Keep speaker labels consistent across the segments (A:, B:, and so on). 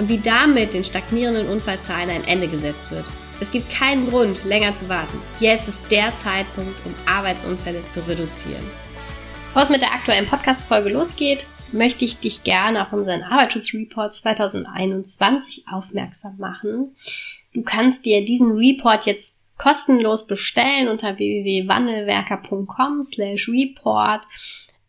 A: und wie damit den stagnierenden Unfallzahlen ein Ende gesetzt wird. Es gibt keinen Grund, länger zu warten. Jetzt ist der Zeitpunkt, um Arbeitsunfälle zu reduzieren. Bevor es mit der aktuellen Podcast-Folge losgeht, möchte ich dich gerne auf unseren Arbeitsschutzreport 2021 aufmerksam machen. Du kannst dir diesen Report jetzt kostenlos bestellen unter www.wandelwerker.com slash report.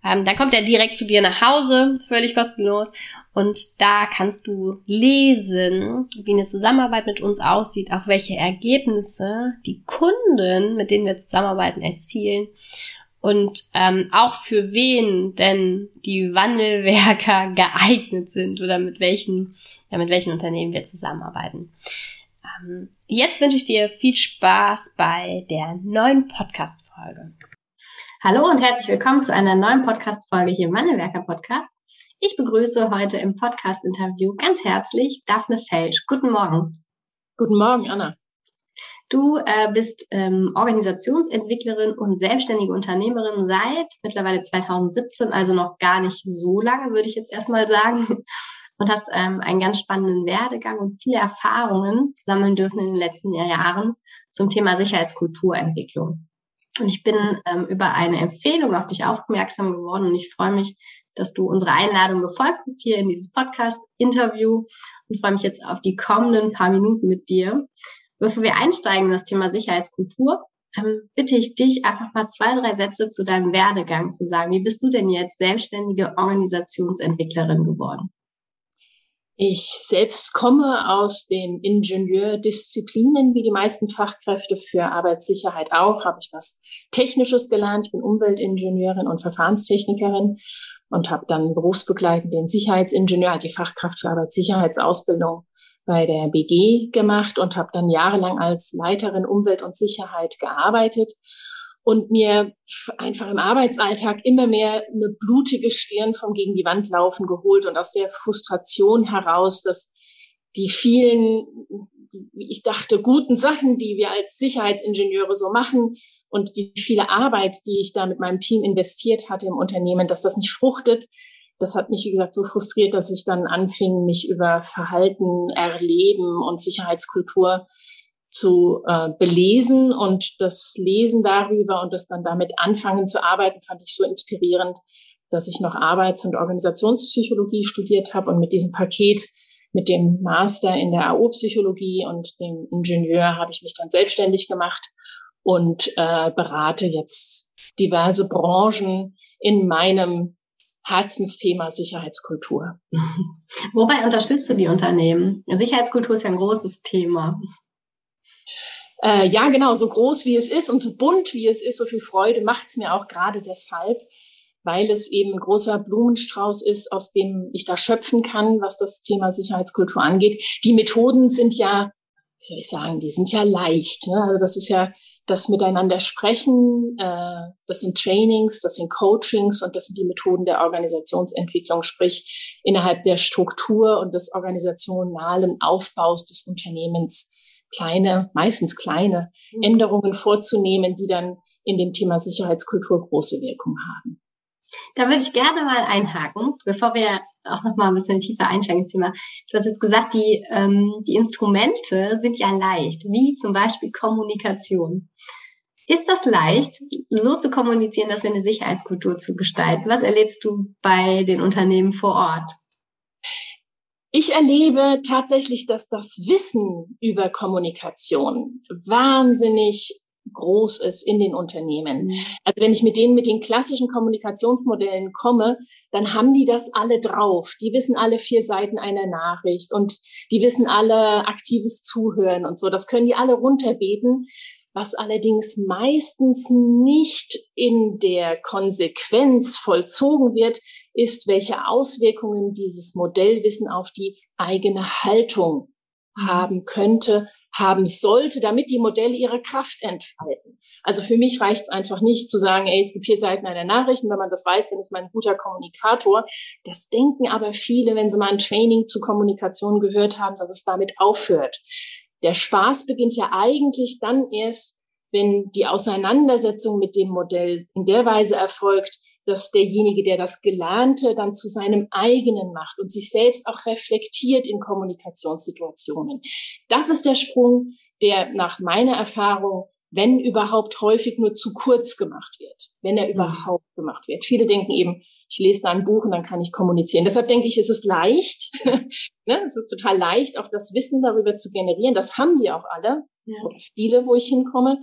A: Ähm, dann kommt er direkt zu dir nach Hause, völlig kostenlos. Und da kannst du lesen, wie eine Zusammenarbeit mit uns aussieht, auch welche Ergebnisse die Kunden, mit denen wir zusammenarbeiten, erzielen und ähm, auch für wen denn die Wandelwerker geeignet sind oder mit welchen, ja, mit welchen Unternehmen wir zusammenarbeiten. Ähm, jetzt wünsche ich dir viel Spaß bei der neuen Podcast-Folge.
B: Hallo und herzlich willkommen zu einer neuen Podcast-Folge hier im Wandelwerker Podcast. Ich begrüße heute im Podcast-Interview ganz herzlich Daphne Felsch. Guten Morgen.
C: Guten Morgen, Anna.
B: Du äh, bist ähm, Organisationsentwicklerin und selbstständige Unternehmerin seit mittlerweile 2017, also noch gar nicht so lange, würde ich jetzt erstmal sagen. Und hast ähm, einen ganz spannenden Werdegang und viele Erfahrungen sammeln dürfen in den letzten Jahren zum Thema Sicherheitskulturentwicklung. Und ich bin ähm, über eine Empfehlung auf dich aufmerksam geworden und ich freue mich, dass du unsere Einladung gefolgt bist hier in dieses Podcast-Interview und freue mich jetzt auf die kommenden paar Minuten mit dir. Bevor wir einsteigen in das Thema Sicherheitskultur, ähm, bitte ich dich einfach mal zwei, drei Sätze zu deinem Werdegang zu sagen. Wie bist du denn jetzt selbstständige Organisationsentwicklerin geworden?
C: Ich selbst komme aus den Ingenieurdisziplinen, wie die meisten Fachkräfte für Arbeitssicherheit auch. Habe ich was Technisches gelernt. Ich bin Umweltingenieurin und Verfahrenstechnikerin und habe dann berufsbegleitend den Sicherheitsingenieur, die Fachkraft für Arbeitssicherheitsausbildung bei der BG gemacht und habe dann jahrelang als Leiterin Umwelt und Sicherheit gearbeitet und mir einfach im Arbeitsalltag immer mehr eine blutige Stirn vom gegen die Wand laufen geholt und aus der Frustration heraus, dass die vielen, ich dachte, guten Sachen, die wir als Sicherheitsingenieure so machen und die viele Arbeit, die ich da mit meinem Team investiert hatte im Unternehmen, dass das nicht fruchtet. Das hat mich, wie gesagt, so frustriert, dass ich dann anfing, mich über Verhalten, Erleben und Sicherheitskultur zu äh, belesen und das Lesen darüber und das dann damit anfangen zu arbeiten, fand ich so inspirierend, dass ich noch Arbeits- und Organisationspsychologie studiert habe und mit diesem Paket, mit dem Master in der AO-Psychologie und dem Ingenieur habe ich mich dann selbstständig gemacht und äh, berate jetzt diverse Branchen in meinem Herzensthema Sicherheitskultur.
B: Wobei unterstützt du die Unternehmen? Sicherheitskultur ist ja ein großes Thema.
C: Äh, ja, genau, so groß wie es ist und so bunt wie es ist, so viel Freude macht es mir auch gerade deshalb, weil es eben ein großer Blumenstrauß ist, aus dem ich da schöpfen kann, was das Thema Sicherheitskultur angeht. Die Methoden sind ja, wie soll ich sagen, die sind ja leicht. Ne? Also das ist ja das Miteinander sprechen, äh, das sind Trainings, das sind Coachings und das sind die Methoden der Organisationsentwicklung, sprich innerhalb der Struktur und des organisationalen Aufbaus des Unternehmens kleine, meistens kleine mhm. Änderungen vorzunehmen, die dann in dem Thema Sicherheitskultur große Wirkung haben.
B: Da würde ich gerne mal einhaken, bevor wir auch noch mal ein bisschen tiefer einsteigen ins Thema. Du hast jetzt gesagt, die, ähm, die Instrumente sind ja leicht, wie zum Beispiel Kommunikation. Ist das leicht, so zu kommunizieren, dass wir eine Sicherheitskultur zu gestalten? Was erlebst du bei den Unternehmen vor Ort?
C: Ich erlebe tatsächlich, dass das Wissen über Kommunikation wahnsinnig groß ist in den Unternehmen. Mhm. Also wenn ich mit denen mit den klassischen Kommunikationsmodellen komme, dann haben die das alle drauf. Die wissen alle vier Seiten einer Nachricht und die wissen alle aktives Zuhören und so. Das können die alle runterbeten. was allerdings meistens nicht in der Konsequenz vollzogen wird, ist, welche Auswirkungen dieses Modellwissen auf die eigene Haltung mhm. haben könnte, haben sollte, damit die Modelle ihre Kraft entfalten. Also für mich reicht es einfach nicht zu sagen, ey, es gibt vier Seiten einer Nachricht und wenn man das weiß, dann ist man ein guter Kommunikator. Das denken aber viele, wenn sie mal ein Training zu Kommunikation gehört haben, dass es damit aufhört. Der Spaß beginnt ja eigentlich dann erst, wenn die Auseinandersetzung mit dem Modell in der Weise erfolgt, dass derjenige, der das Gelernte dann zu seinem eigenen macht und sich selbst auch reflektiert in Kommunikationssituationen. Das ist der Sprung, der nach meiner Erfahrung wenn überhaupt häufig nur zu kurz gemacht wird, wenn er mhm. überhaupt gemacht wird. Viele denken eben, ich lese da ein Buch und dann kann ich kommunizieren. Deshalb denke ich, es ist leicht, ne? es ist total leicht, auch das Wissen darüber zu generieren. Das haben die auch alle ja. oder viele, wo ich hinkomme.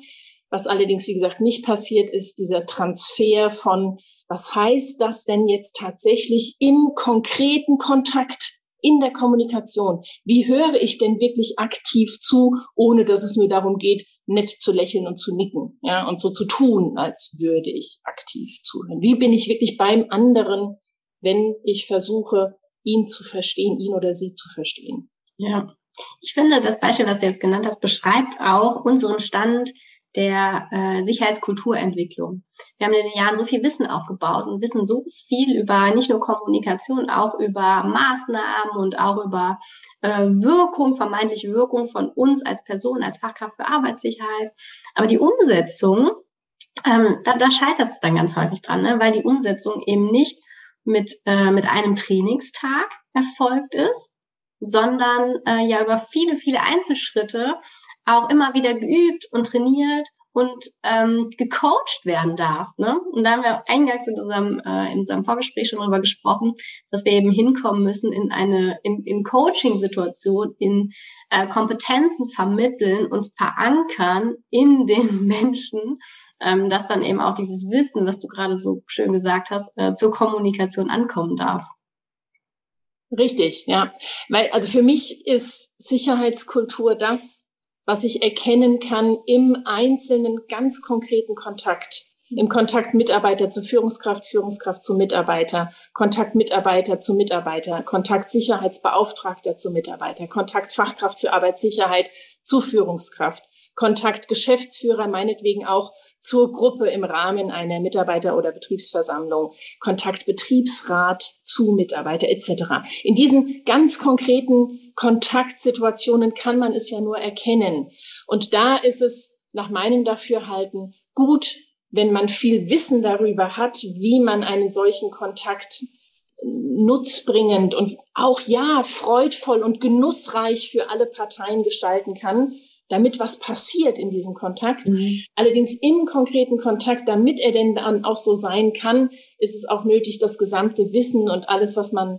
C: Was allerdings, wie gesagt, nicht passiert, ist dieser Transfer von, was heißt das denn jetzt tatsächlich im konkreten Kontakt in der Kommunikation. Wie höre ich denn wirklich aktiv zu, ohne dass es nur darum geht, nett zu lächeln und zu nicken, ja, und so zu tun, als würde ich aktiv zuhören? Wie bin ich wirklich beim anderen, wenn ich versuche, ihn zu verstehen, ihn oder sie zu verstehen?
B: Ja. Ich finde, das Beispiel, was du jetzt genannt hast, beschreibt auch unseren Stand der äh, Sicherheitskulturentwicklung. Wir haben in den Jahren so viel Wissen aufgebaut und wissen so viel über nicht nur Kommunikation, auch über Maßnahmen und auch über äh, Wirkung, vermeintliche Wirkung von uns als Person, als Fachkraft für Arbeitssicherheit. Aber die Umsetzung, ähm, da, da scheitert es dann ganz häufig dran, ne? weil die Umsetzung eben nicht mit, äh, mit einem Trainingstag erfolgt ist, sondern äh, ja über viele, viele Einzelschritte auch immer wieder geübt und trainiert und ähm, gecoacht werden darf. Ne? Und da haben wir eingangs in unserem, äh, in unserem Vorgespräch schon drüber gesprochen, dass wir eben hinkommen müssen in eine in, in Coaching-Situation, in äh, Kompetenzen vermitteln, uns verankern in den Menschen, ähm, dass dann eben auch dieses Wissen, was du gerade so schön gesagt hast, äh, zur Kommunikation ankommen darf.
C: Richtig, ja. Weil, also für mich ist Sicherheitskultur das, was ich erkennen kann im einzelnen ganz konkreten Kontakt. Im Kontakt Mitarbeiter zu Führungskraft, Führungskraft zu Mitarbeiter, Kontakt Mitarbeiter zu Mitarbeiter, Kontakt Sicherheitsbeauftragter zu Mitarbeiter, Kontakt Fachkraft für Arbeitssicherheit zu Führungskraft. Kontakt Geschäftsführer, meinetwegen auch zur Gruppe im Rahmen einer Mitarbeiter- oder Betriebsversammlung, Kontakt Betriebsrat zu Mitarbeiter etc. In diesen ganz konkreten Kontaktsituationen kann man es ja nur erkennen. Und da ist es nach meinem Dafürhalten gut, wenn man viel Wissen darüber hat, wie man einen solchen Kontakt nutzbringend und auch ja freudvoll und genussreich für alle Parteien gestalten kann, damit was passiert in diesem Kontakt. Mhm. Allerdings im konkreten Kontakt, damit er denn dann auch so sein kann, ist es auch nötig, das gesamte Wissen und alles, was man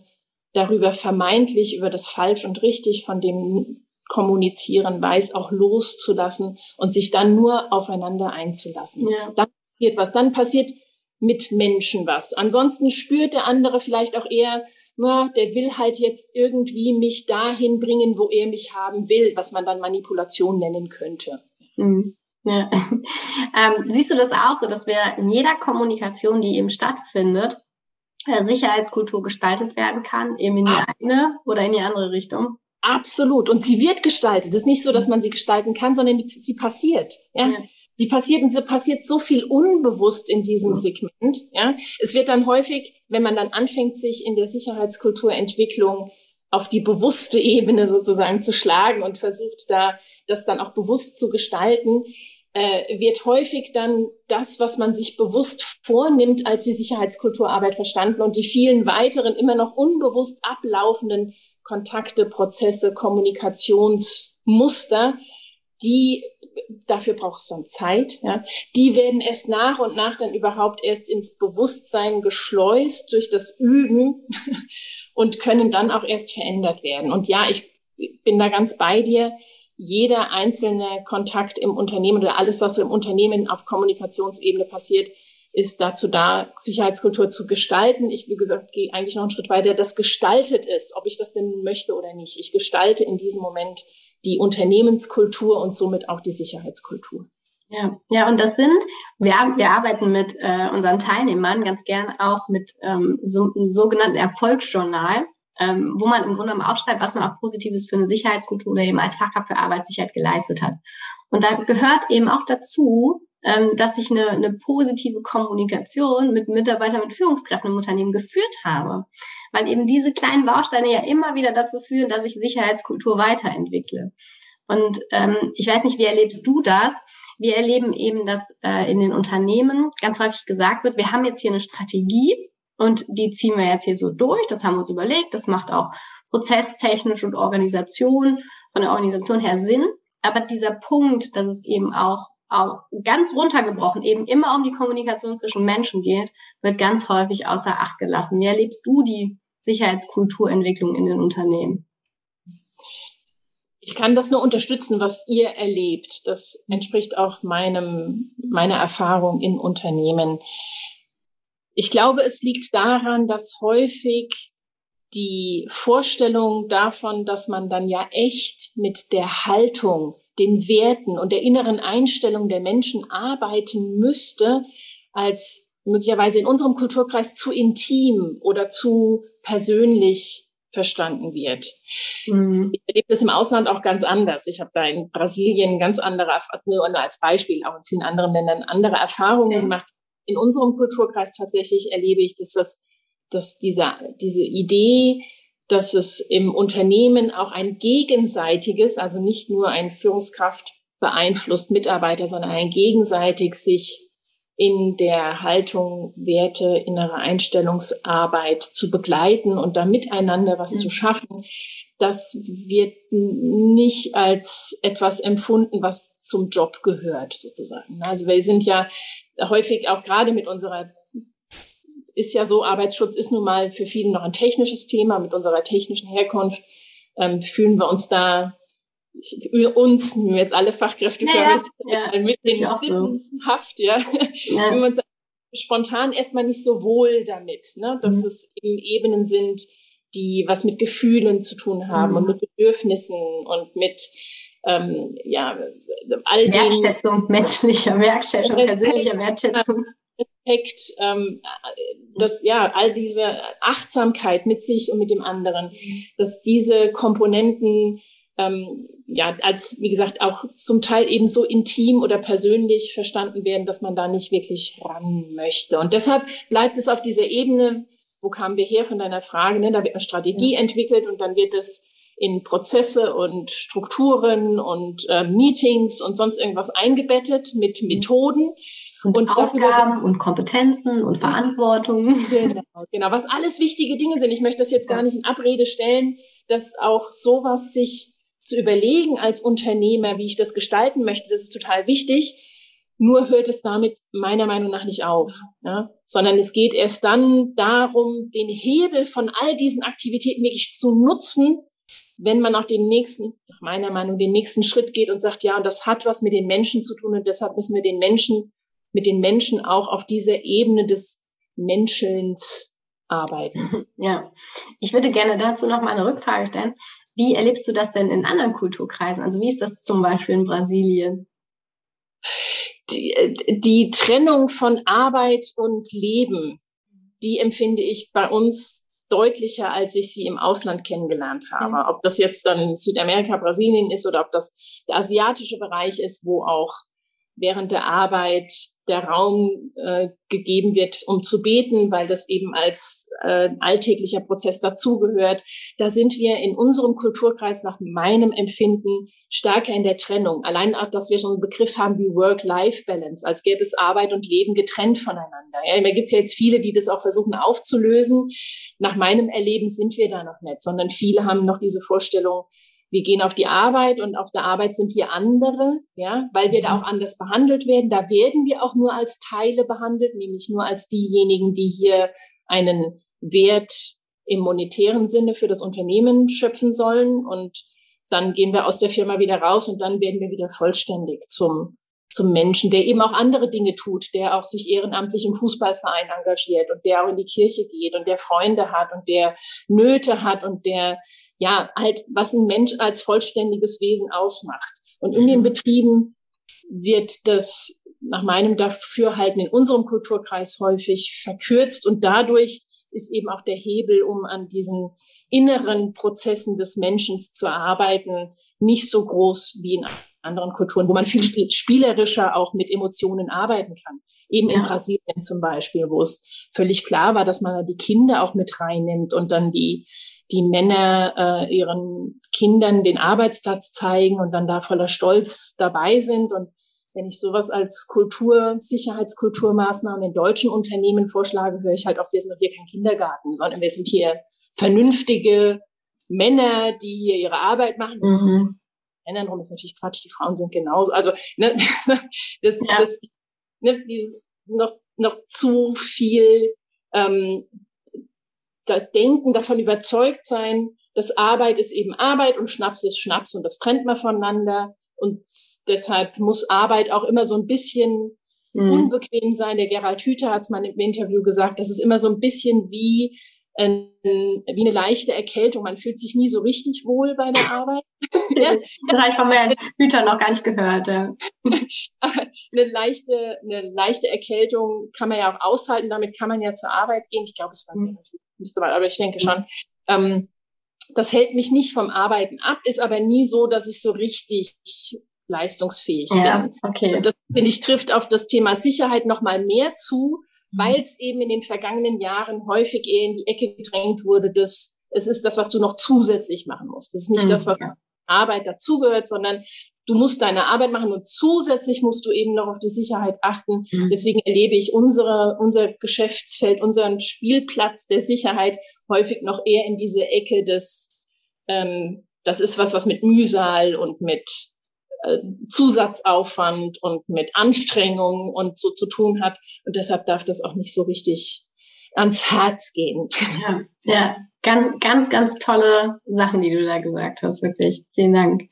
C: darüber vermeintlich, über das Falsch und Richtig von dem Kommunizieren weiß, auch loszulassen und sich dann nur aufeinander einzulassen. Ja. Dann passiert was. Dann passiert mit Menschen was. Ansonsten spürt der andere vielleicht auch eher, na, der will halt jetzt irgendwie mich dahin bringen, wo er mich haben will, was man dann Manipulation nennen könnte. Mhm.
B: Ja. Ähm, siehst du das auch so, dass wir in jeder Kommunikation, die eben stattfindet, Sicherheitskultur gestaltet werden kann, eben in die ah. eine oder in die andere Richtung?
C: Absolut. Und sie wird gestaltet. Es ist nicht so, dass man sie gestalten kann, sondern die, sie passiert. Ja? ja sie passiert und sie passiert so viel unbewusst in diesem Segment. Ja, es wird dann häufig, wenn man dann anfängt, sich in der Sicherheitskulturentwicklung auf die bewusste Ebene sozusagen zu schlagen und versucht da das dann auch bewusst zu gestalten, äh, wird häufig dann das, was man sich bewusst vornimmt, als die Sicherheitskulturarbeit verstanden und die vielen weiteren immer noch unbewusst ablaufenden Kontakte, Prozesse, Kommunikationsmuster, die dafür braucht es dann Zeit. Ja. Die werden erst nach und nach dann überhaupt erst ins Bewusstsein geschleust durch das Üben und können dann auch erst verändert werden. Und ja, ich bin da ganz bei dir. Jeder einzelne Kontakt im Unternehmen oder alles, was so im Unternehmen auf Kommunikationsebene passiert, ist dazu da, Sicherheitskultur zu gestalten. Ich, wie gesagt, gehe eigentlich noch einen Schritt weiter. Das gestaltet es, ob ich das denn möchte oder nicht. Ich gestalte in diesem Moment die Unternehmenskultur und somit auch die Sicherheitskultur.
B: Ja, ja, und das sind, wir, wir arbeiten mit äh, unseren Teilnehmern ganz gern auch mit ähm, so, einem sogenannten Erfolgsjournal, ähm, wo man im Grunde genommen aufschreibt, was man auch Positives für eine Sicherheitskultur oder eben als Fachkraft für Arbeitssicherheit geleistet hat. Und da gehört eben auch dazu, ähm, dass ich eine, eine positive Kommunikation mit Mitarbeitern, mit Führungskräften im Unternehmen geführt habe. Weil eben diese kleinen Bausteine ja immer wieder dazu führen, dass ich Sicherheitskultur weiterentwickle. Und ähm, ich weiß nicht, wie erlebst du das? Wir erleben eben, dass äh, in den Unternehmen ganz häufig gesagt wird, wir haben jetzt hier eine Strategie und die ziehen wir jetzt hier so durch. Das haben wir uns überlegt. Das macht auch prozesstechnisch und Organisation von der Organisation her Sinn. Aber dieser Punkt, dass es eben auch, auch ganz runtergebrochen eben immer um die Kommunikation zwischen Menschen geht, wird ganz häufig außer Acht gelassen. Wie erlebst du die Sicherheitskulturentwicklung in den Unternehmen?
C: Ich kann das nur unterstützen, was ihr erlebt. Das entspricht auch meinem, meiner Erfahrung in Unternehmen. Ich glaube, es liegt daran, dass häufig die Vorstellung davon, dass man dann ja echt mit der Haltung, den Werten und der inneren Einstellung der Menschen arbeiten müsste, als möglicherweise in unserem Kulturkreis zu intim oder zu persönlich verstanden wird. Mhm. Ich erlebe das im Ausland auch ganz anders. Ich habe da in Brasilien ganz andere, nur als Beispiel, auch in vielen anderen Ländern andere Erfahrungen ja. gemacht. In unserem Kulturkreis tatsächlich erlebe ich, dass das, dass diese, diese Idee, dass es im Unternehmen auch ein gegenseitiges, also nicht nur ein Führungskraft beeinflusst Mitarbeiter, sondern ein gegenseitig sich in der Haltung, Werte, innere Einstellungsarbeit zu begleiten und da miteinander was mhm. zu schaffen, das wird nicht als etwas empfunden, was zum Job gehört, sozusagen. Also wir sind ja häufig auch gerade mit unserer ist ja so, Arbeitsschutz ist nun mal für viele noch ein technisches Thema. Mit unserer technischen Herkunft ähm, fühlen wir uns da uns, nehmen wir jetzt alle Fachkräfte
B: ja, ja,
C: mit den Sinnenhaft, ja, ja. fühlen wir uns spontan erstmal nicht so wohl damit, ne? dass mhm. es eben Ebenen sind, die was mit Gefühlen zu tun haben mhm. und mit Bedürfnissen und mit ähm, ja,
B: all dem. Wertschätzung, menschlicher Wertschätzung, persönlicher Wertschätzung.
C: Respekt, ähm, dass ja all diese Achtsamkeit mit sich und mit dem anderen, dass diese Komponenten ähm, ja, als, wie gesagt, auch zum Teil eben so intim oder persönlich verstanden werden, dass man da nicht wirklich ran möchte. Und deshalb bleibt es auf dieser Ebene, wo kamen wir her von deiner Frage, ne? da wird eine Strategie ja. entwickelt und dann wird es in Prozesse und Strukturen und äh, Meetings und sonst irgendwas eingebettet mit Methoden.
B: Und, und Aufgaben und Kompetenzen und Verantwortung.
C: Genau, genau, was alles wichtige Dinge sind. Ich möchte das jetzt gar nicht in Abrede stellen, dass auch sowas sich zu überlegen als Unternehmer, wie ich das gestalten möchte, das ist total wichtig. Nur hört es damit meiner Meinung nach nicht auf, ja? sondern es geht erst dann darum, den Hebel von all diesen Aktivitäten wirklich zu nutzen, wenn man auch den nächsten, nach meiner Meinung, den nächsten Schritt geht und sagt, ja, und das hat was mit den Menschen zu tun und deshalb müssen wir den Menschen, mit den Menschen auch auf dieser Ebene des Menschelns arbeiten.
B: Ja, ich würde gerne dazu noch mal eine Rückfrage stellen. Wie erlebst du das denn in anderen Kulturkreisen? Also wie ist das zum Beispiel in Brasilien?
C: Die, die Trennung von Arbeit und Leben, die empfinde ich bei uns deutlicher, als ich sie im Ausland kennengelernt habe. Mhm. Ob das jetzt dann Südamerika, Brasilien ist oder ob das der asiatische Bereich ist, wo auch während der Arbeit der Raum äh, gegeben wird, um zu beten, weil das eben als äh, alltäglicher Prozess dazugehört. Da sind wir in unserem Kulturkreis nach meinem Empfinden stärker in der Trennung. Allein auch, dass wir schon einen Begriff haben wie Work-Life-Balance, als gäbe es Arbeit und Leben getrennt voneinander. Ja, da gibt es ja jetzt viele, die das auch versuchen aufzulösen. Nach meinem Erleben sind wir da noch nicht, sondern viele haben noch diese Vorstellung, wir gehen auf die Arbeit und auf der Arbeit sind wir andere, ja, weil wir da mhm. auch anders behandelt werden. Da werden wir auch nur als Teile behandelt, nämlich nur als diejenigen, die hier einen Wert im monetären Sinne für das Unternehmen schöpfen sollen. Und dann gehen wir aus der Firma wieder raus und dann werden wir wieder vollständig zum, zum Menschen, der eben auch andere Dinge tut, der auch sich ehrenamtlich im Fußballverein engagiert und der auch in die Kirche geht und der Freunde hat und der Nöte hat und der ja, halt, was ein Mensch als vollständiges Wesen ausmacht. Und in den mhm. Betrieben wird das nach meinem Dafürhalten in unserem Kulturkreis häufig verkürzt und dadurch ist eben auch der Hebel, um an diesen inneren Prozessen des Menschen zu arbeiten, nicht so groß wie in anderen Kulturen, wo man viel spielerischer auch mit Emotionen arbeiten kann. Eben ja. in Brasilien zum Beispiel, wo es völlig klar war, dass man die Kinder auch mit reinnimmt und dann die, die Männer äh, ihren Kindern den Arbeitsplatz zeigen und dann da voller Stolz dabei sind. Und wenn ich sowas als Kultur, Sicherheitskulturmaßnahmen in deutschen Unternehmen vorschlage, höre ich halt auch, wir sind doch hier kein Kindergarten, sondern wir sind hier vernünftige Männer, die hier ihre Arbeit machen. Mhm. Männern rum ist natürlich Quatsch, die Frauen sind genauso. Also ne, das, ja. das, ne, dieses noch, noch zu viel ähm, da denken, davon überzeugt sein, dass Arbeit ist eben Arbeit und Schnaps ist Schnaps und das trennt man voneinander. Und deshalb muss Arbeit auch immer so ein bisschen mhm. unbequem sein. Der Gerald Hüther hat es mal im Interview gesagt, das ist immer so ein bisschen wie wie eine leichte Erkältung. Man fühlt sich nie so richtig wohl bei der Arbeit.
B: Das habe ich von Herrn Hüter noch gar nicht gehört. Ja.
C: eine, leichte, eine leichte Erkältung kann man ja auch aushalten. Damit kann man ja zur Arbeit gehen. Ich glaube, es war mhm. Müsste mal, aber ich denke schon. Ähm, das hält mich nicht vom Arbeiten ab, ist aber nie so, dass ich so richtig leistungsfähig ja, bin. Okay. Und das, finde ich, trifft auf das Thema Sicherheit noch mal mehr zu, Mhm. weil es eben in den vergangenen Jahren häufig eher in die Ecke gedrängt wurde, dass es ist das, was du noch zusätzlich machen musst. Das ist nicht mhm. das, was Arbeit dazugehört, sondern du musst deine Arbeit machen und zusätzlich musst du eben noch auf die Sicherheit achten. Mhm. Deswegen erlebe ich unsere, unser Geschäftsfeld, unseren Spielplatz der Sicherheit häufig noch eher in diese Ecke des, ähm, das ist was, was mit Mühsal und mit äh, Zusatzaufwand und mit Anstrengung und so zu tun hat. Und deshalb darf das auch nicht so richtig ans Herz gehen.
B: Ja, ja, ganz, ganz, ganz tolle Sachen, die du da gesagt hast, wirklich. Vielen Dank.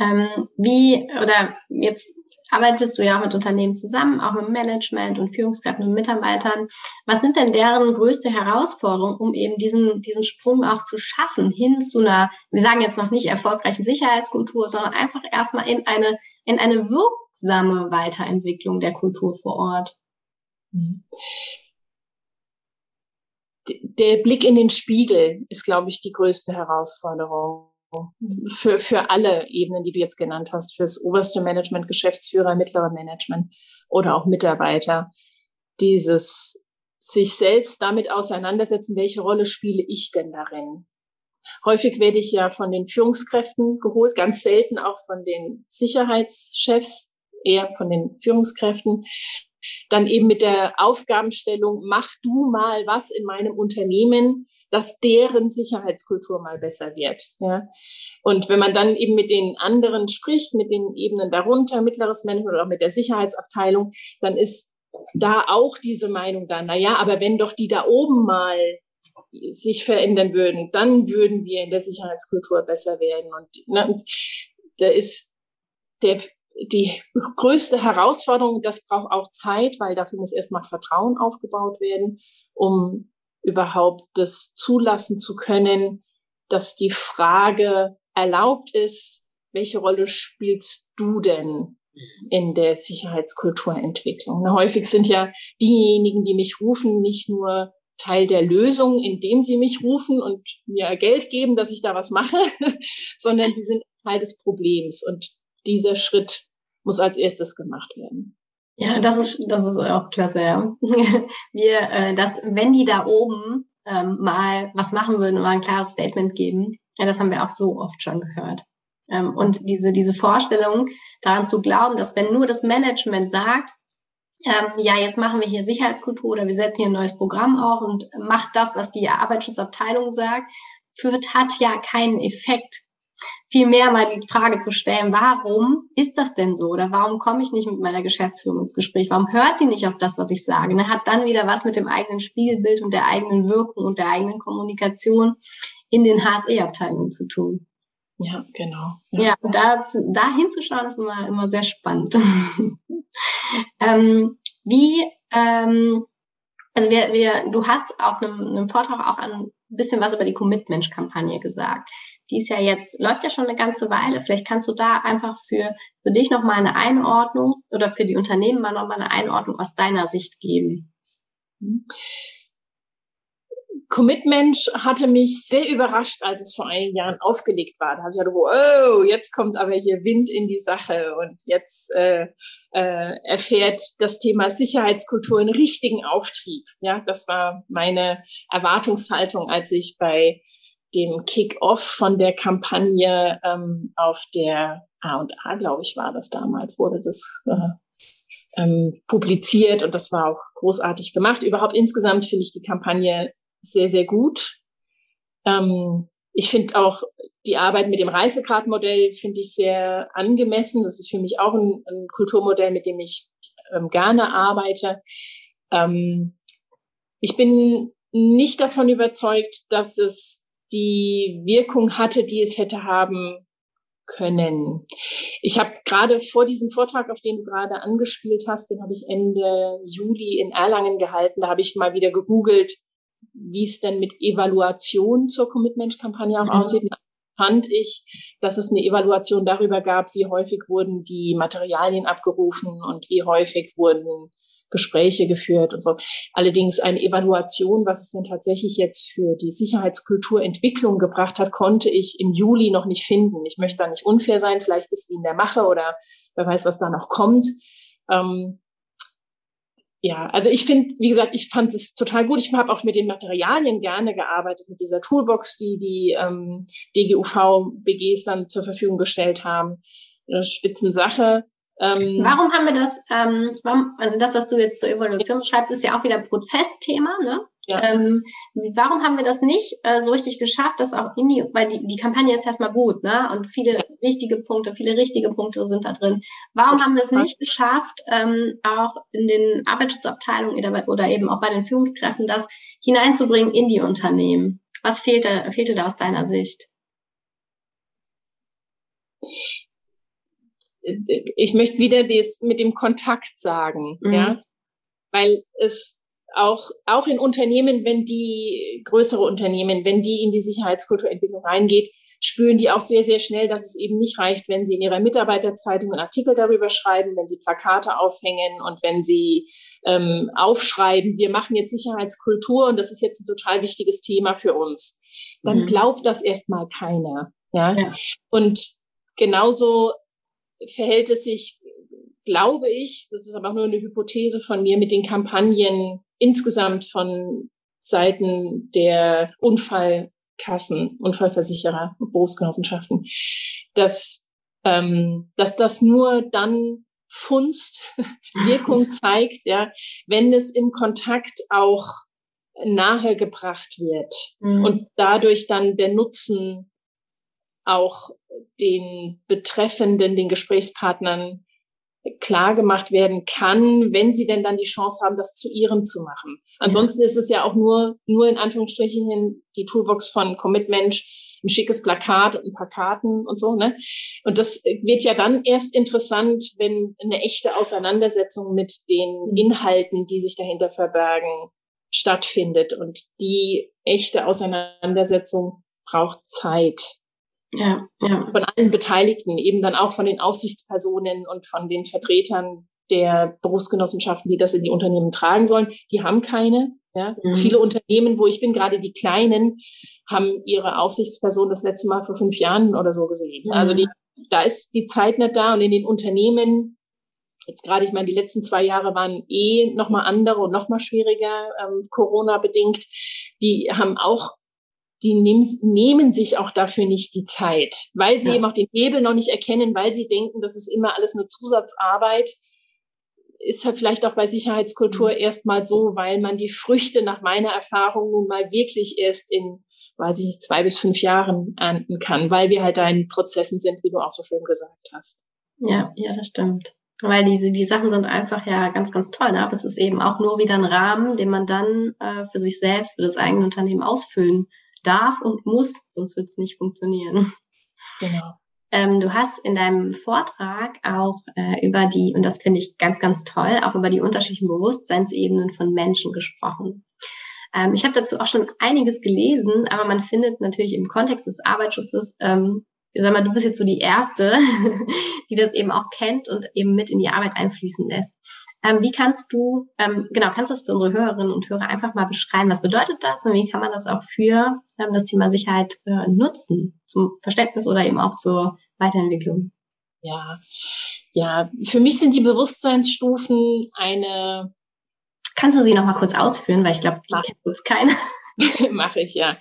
B: Ähm, wie, oder jetzt arbeitest du ja auch mit Unternehmen zusammen, auch mit Management und Führungskräften und Mitarbeitern. Was sind denn deren größte Herausforderungen, um eben diesen, diesen Sprung auch zu schaffen hin zu einer, wir sagen jetzt noch nicht erfolgreichen Sicherheitskultur, sondern einfach erstmal in eine, in eine wirksame Weiterentwicklung der Kultur vor Ort? Mhm.
C: Der Blick in den Spiegel ist, glaube ich, die größte Herausforderung für, für alle Ebenen, die du jetzt genannt hast, fürs oberste Management, Geschäftsführer, mittlere Management oder auch Mitarbeiter, dieses sich selbst damit auseinandersetzen, welche Rolle spiele ich denn darin? Häufig werde ich ja von den Führungskräften geholt, ganz selten auch von den Sicherheitschefs, eher von den Führungskräften. Dann eben mit der Aufgabenstellung, mach du mal was in meinem Unternehmen, dass deren Sicherheitskultur mal besser wird. Ja. Und wenn man dann eben mit den anderen spricht, mit den Ebenen darunter, mittleres Management oder auch mit der Sicherheitsabteilung, dann ist da auch diese Meinung da, na ja, aber wenn doch die da oben mal sich verändern würden, dann würden wir in der Sicherheitskultur besser werden. Und ne, da ist der, die größte Herausforderung, das braucht auch Zeit, weil dafür muss erstmal Vertrauen aufgebaut werden, um überhaupt das zulassen zu können, dass die Frage erlaubt ist, welche Rolle spielst du denn in der Sicherheitskulturentwicklung? Häufig sind ja diejenigen, die mich rufen, nicht nur Teil der Lösung, indem sie mich rufen und mir Geld geben, dass ich da was mache, sondern sie sind Teil des Problems. Und dieser Schritt muss als erstes gemacht werden.
B: Ja, das ist, das ist auch klasse, ja. Wir, äh, das, wenn die da oben ähm, mal was machen würden, mal ein klares Statement geben, ja, das haben wir auch so oft schon gehört. Ähm, und diese, diese Vorstellung, daran zu glauben, dass wenn nur das Management sagt, ähm, ja, jetzt machen wir hier Sicherheitskultur oder wir setzen hier ein neues Programm auf und macht das, was die Arbeitsschutzabteilung sagt, führt, hat ja keinen Effekt vielmehr mal die Frage zu stellen, warum ist das denn so? Oder warum komme ich nicht mit meiner Geschäftsführung ins Gespräch? Warum hört die nicht auf das, was ich sage? Ne? Hat dann wieder was mit dem eigenen Spiegelbild und der eigenen Wirkung und der eigenen Kommunikation in den HSE-Abteilungen zu tun.
C: Ja, genau.
B: Ja, ja da, da hinzuschauen ist immer, immer sehr spannend. ähm, wie, ähm, also wir, wir, du hast auf einem, einem Vortrag auch ein bisschen was über die Commitment-Kampagne gesagt. Die ist ja jetzt, läuft ja schon eine ganze Weile. Vielleicht kannst du da einfach für, für dich nochmal eine Einordnung oder für die Unternehmen mal nochmal eine Einordnung aus deiner Sicht geben.
C: Mhm. Commitment hatte mich sehr überrascht, als es vor einigen Jahren aufgelegt war. Da habe ich gedacht, oh, jetzt kommt aber hier Wind in die Sache und jetzt äh, äh, erfährt das Thema Sicherheitskultur einen richtigen Auftrieb. Ja, das war meine Erwartungshaltung, als ich bei dem Kick-off von der Kampagne ähm, auf der A&A, glaube ich, war das damals, wurde das äh, ähm, publiziert und das war auch großartig gemacht. Überhaupt insgesamt finde ich die Kampagne sehr, sehr gut. Ähm, ich finde auch die Arbeit mit dem Reifegradmodell finde ich sehr angemessen. Das ist für mich auch ein, ein Kulturmodell, mit dem ich ähm, gerne arbeite. Ähm, ich bin nicht davon überzeugt, dass es die Wirkung hatte, die es hätte haben können. Ich habe gerade vor diesem Vortrag, auf den du gerade angespielt hast, den habe ich Ende Juli in Erlangen gehalten. Da habe ich mal wieder gegoogelt, wie es denn mit Evaluation zur Commitment-Kampagne auch mhm. aussieht, fand ich, dass es eine Evaluation darüber gab, wie häufig wurden die Materialien abgerufen und wie häufig wurden Gespräche geführt und so. Allerdings eine Evaluation, was es denn tatsächlich jetzt für die Sicherheitskulturentwicklung gebracht hat, konnte ich im Juli noch nicht finden. Ich möchte da nicht unfair sein, vielleicht ist die in der Mache oder wer weiß, was da noch kommt. Ähm, ja, also ich finde, wie gesagt, ich fand es total gut. Ich habe auch mit den Materialien gerne gearbeitet, mit dieser Toolbox, die die ähm, DGUV-BGs dann zur Verfügung gestellt haben. Eine Spitzensache.
B: Ähm, warum haben wir das, ähm, warum, also das, was du jetzt zur Evolution schreibst, ist ja auch wieder Prozessthema, ne? Ja. Ähm, warum haben wir das nicht äh, so richtig geschafft, dass auch in die, weil die, die Kampagne ist erstmal gut, ne? Und viele ja. richtige Punkte, viele richtige Punkte sind da drin. Warum haben wir es nicht geschafft, ähm, auch in den Arbeitsschutzabteilungen oder, oder eben auch bei den Führungskräften das hineinzubringen in die Unternehmen? Was fehlte, fehlte da aus deiner Sicht?
C: Ich möchte wieder das mit dem Kontakt sagen, mhm. ja, weil es auch, auch in Unternehmen, wenn die größere Unternehmen, wenn die in die Sicherheitskulturentwicklung reingeht, spüren die auch sehr, sehr schnell, dass es eben nicht reicht, wenn sie in ihrer Mitarbeiterzeitung einen Artikel darüber schreiben, wenn sie Plakate aufhängen und wenn sie ähm, aufschreiben, wir machen jetzt Sicherheitskultur und das ist jetzt ein total wichtiges Thema für uns. Dann mhm. glaubt das erstmal keiner. Ja? ja. Und genauso verhält es sich, glaube ich, das ist aber auch nur eine Hypothese von mir, mit den Kampagnen insgesamt von Seiten der Unfallkassen, Unfallversicherer, Berufsgenossenschaften, dass, ähm, dass das nur dann funzt, Wirkung zeigt, ja, wenn es im Kontakt auch nahe gebracht wird mhm. und dadurch dann der Nutzen auch den Betreffenden, den Gesprächspartnern klar gemacht werden kann, wenn sie denn dann die Chance haben, das zu ihrem zu machen. Ansonsten ja. ist es ja auch nur, nur in Anführungsstrichen die Toolbox von Commitment, ein schickes Plakat und ein paar Karten und so, ne? Und das wird ja dann erst interessant, wenn eine echte Auseinandersetzung mit den mhm. Inhalten, die sich dahinter verbergen, stattfindet. Und die echte Auseinandersetzung braucht Zeit. Ja, ja. Von allen Beteiligten, eben dann auch von den Aufsichtspersonen und von den Vertretern der Berufsgenossenschaften, die das in die Unternehmen tragen sollen. Die haben keine. Ja. Mhm. Viele Unternehmen, wo ich bin, gerade die kleinen, haben ihre Aufsichtsperson das letzte Mal vor fünf Jahren oder so gesehen. Mhm. Also die, da ist die Zeit nicht da und in den Unternehmen Jetzt gerade, ich meine, die letzten zwei Jahre waren eh nochmal andere und nochmal schwieriger, ähm, Corona-bedingt. Die haben auch die nehmen, nehmen sich auch dafür nicht die Zeit, weil sie ja. eben auch den Hebel noch nicht erkennen, weil sie denken, das ist immer alles nur Zusatzarbeit. Ist halt vielleicht auch bei Sicherheitskultur mhm. erstmal so, weil man die Früchte nach meiner Erfahrung nun mal wirklich erst in, weiß ich nicht, zwei bis fünf Jahren ernten kann, weil wir halt da in Prozessen sind, wie du auch so schön gesagt hast.
B: Ja, ja, das stimmt. Weil diese, die Sachen sind einfach ja ganz, ganz toll. Ne? Aber es ist eben auch nur wieder ein Rahmen, den man dann äh, für sich selbst, für das eigene Unternehmen ausfüllen darf und muss, sonst wird es nicht funktionieren. Genau. Ähm, du hast in deinem Vortrag auch äh, über die, und das finde ich ganz, ganz toll, auch über die unterschiedlichen Bewusstseinsebenen von Menschen gesprochen. Ähm, ich habe dazu auch schon einiges gelesen, aber man findet natürlich im Kontext des Arbeitsschutzes, ähm, ich sag mal, du bist jetzt so die Erste, die das eben auch kennt und eben mit in die Arbeit einfließen lässt. Ähm, wie kannst du, ähm, genau, kannst du das für unsere Hörerinnen und Hörer einfach mal beschreiben? Was bedeutet das und wie kann man das auch für ähm, das Thema Sicherheit äh, nutzen, zum Verständnis oder eben auch zur Weiterentwicklung?
C: Ja, ja, für mich sind die Bewusstseinsstufen eine.
B: Kannst du sie noch mal kurz ausführen, weil ich glaube, die kennt uns keiner.
C: Mache ich ja.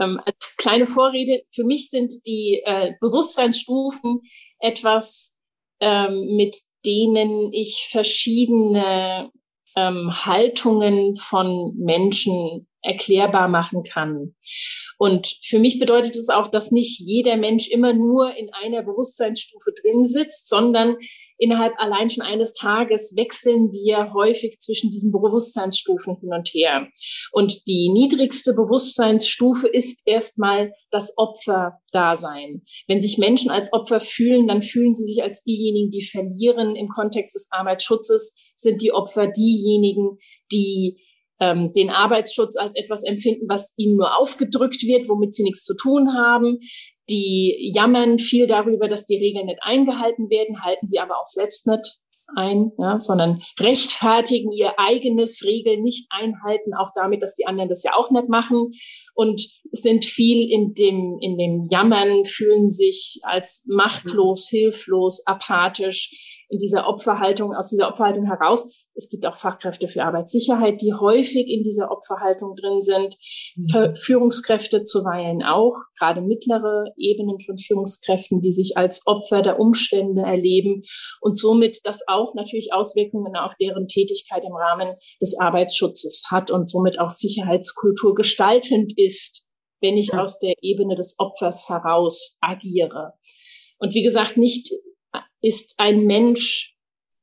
C: Ähm, kleine Vorrede. Für mich sind die äh, Bewusstseinsstufen etwas, ähm, mit denen ich verschiedene ähm, Haltungen von Menschen erklärbar machen kann. Und für mich bedeutet es auch, dass nicht jeder Mensch immer nur in einer Bewusstseinsstufe drin sitzt, sondern innerhalb allein schon eines Tages wechseln wir häufig zwischen diesen Bewusstseinsstufen hin und her. Und die niedrigste Bewusstseinsstufe ist erstmal das Opferdasein. Wenn sich Menschen als Opfer fühlen, dann fühlen sie sich als diejenigen, die verlieren. Im Kontext des Arbeitsschutzes sind die Opfer diejenigen, die ähm, den Arbeitsschutz als etwas empfinden, was ihnen nur aufgedrückt wird, womit sie nichts zu tun haben. Die jammern viel darüber, dass die Regeln nicht eingehalten werden, halten sie aber auch selbst nicht ein, ja, sondern rechtfertigen ihr eigenes Regeln nicht einhalten, auch damit, dass die anderen das ja auch nicht machen und sind viel in dem, in dem Jammern, fühlen sich als machtlos, hilflos, apathisch in dieser Opferhaltung, aus dieser Opferhaltung heraus. Es gibt auch Fachkräfte für Arbeitssicherheit, die häufig in dieser Opferhaltung drin sind. Mhm. Führungskräfte zuweilen auch, gerade mittlere Ebenen von Führungskräften, die sich als Opfer der Umstände erleben und somit das auch natürlich Auswirkungen auf deren Tätigkeit im Rahmen des Arbeitsschutzes hat und somit auch Sicherheitskultur gestaltend ist, wenn ich aus der Ebene des Opfers heraus agiere. Und wie gesagt, nicht ist ein Mensch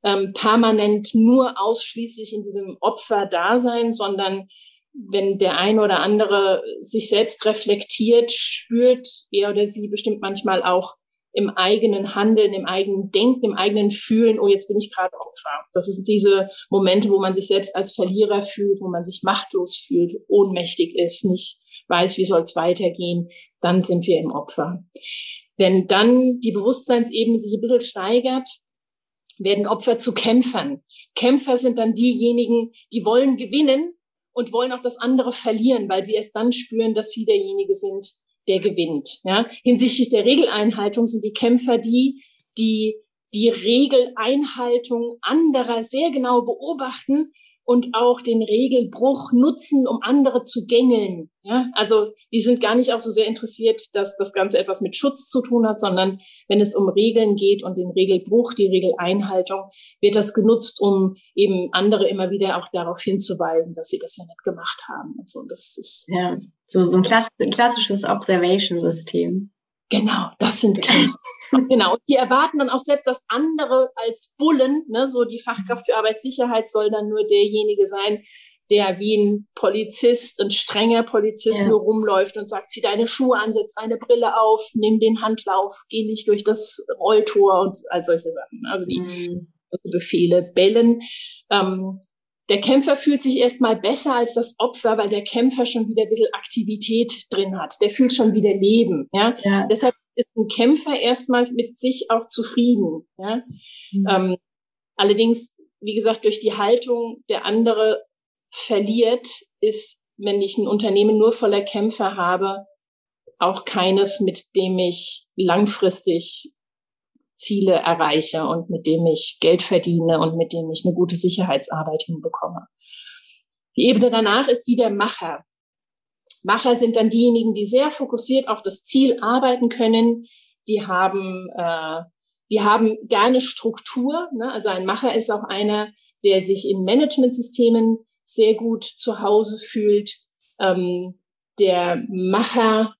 C: ähm, permanent nur ausschließlich in diesem Opferdasein, sondern wenn der eine oder andere sich selbst reflektiert, spürt er oder sie bestimmt manchmal auch im eigenen Handeln, im eigenen Denken, im eigenen Fühlen, oh, jetzt bin ich gerade Opfer. Das sind diese Momente, wo man sich selbst als Verlierer fühlt, wo man sich machtlos fühlt, ohnmächtig ist, nicht weiß, wie soll es weitergehen, dann sind wir im Opfer. Wenn dann die Bewusstseinsebene sich ein bisschen steigert, werden Opfer zu Kämpfern. Kämpfer sind dann diejenigen, die wollen gewinnen und wollen auch das andere verlieren, weil sie erst dann spüren, dass sie derjenige sind, der gewinnt. Ja? Hinsichtlich der Regeleinhaltung sind die Kämpfer die, die die Regeleinhaltung anderer sehr genau beobachten und auch den Regelbruch nutzen, um andere zu gängeln. Ja, also die sind gar nicht auch so sehr interessiert, dass das Ganze etwas mit Schutz zu tun hat, sondern wenn es um Regeln geht und den Regelbruch, die Regeleinhaltung, wird das genutzt, um eben andere immer wieder auch darauf hinzuweisen, dass sie das ja nicht gemacht haben und so. Das ist
B: ja so so ein klassisches Observation-System.
C: Genau, das sind genau. Und die erwarten dann auch selbst, dass andere als Bullen, ne, so die Fachkraft für Arbeitssicherheit soll dann nur derjenige sein, der wie ein Polizist, ein strenger Polizist ja. nur rumläuft und sagt, zieh deine Schuhe an, setz deine Brille auf, nimm den Handlauf, geh nicht durch das Rolltor und all solche Sachen. Also die mhm. Befehle bellen. Ähm, der Kämpfer fühlt sich erstmal besser als das Opfer, weil der Kämpfer schon wieder ein bisschen Aktivität drin hat. Der fühlt schon wieder Leben. Ja? ja. Deshalb ist ein Kämpfer erstmal mit sich auch zufrieden. Ja? Mhm. Ähm, allerdings, wie gesagt, durch die Haltung, der andere verliert, ist, wenn ich ein Unternehmen nur voller Kämpfer habe, auch keines, mit dem ich langfristig Ziele erreiche und mit dem ich Geld verdiene und mit dem ich eine gute Sicherheitsarbeit hinbekomme. Die Ebene danach ist die der Macher. Macher sind dann diejenigen, die sehr fokussiert auf das Ziel arbeiten können. Die haben, äh, die haben gerne Struktur. Ne? Also ein Macher ist auch einer, der sich in Managementsystemen sehr gut zu Hause fühlt. Ähm, der Macher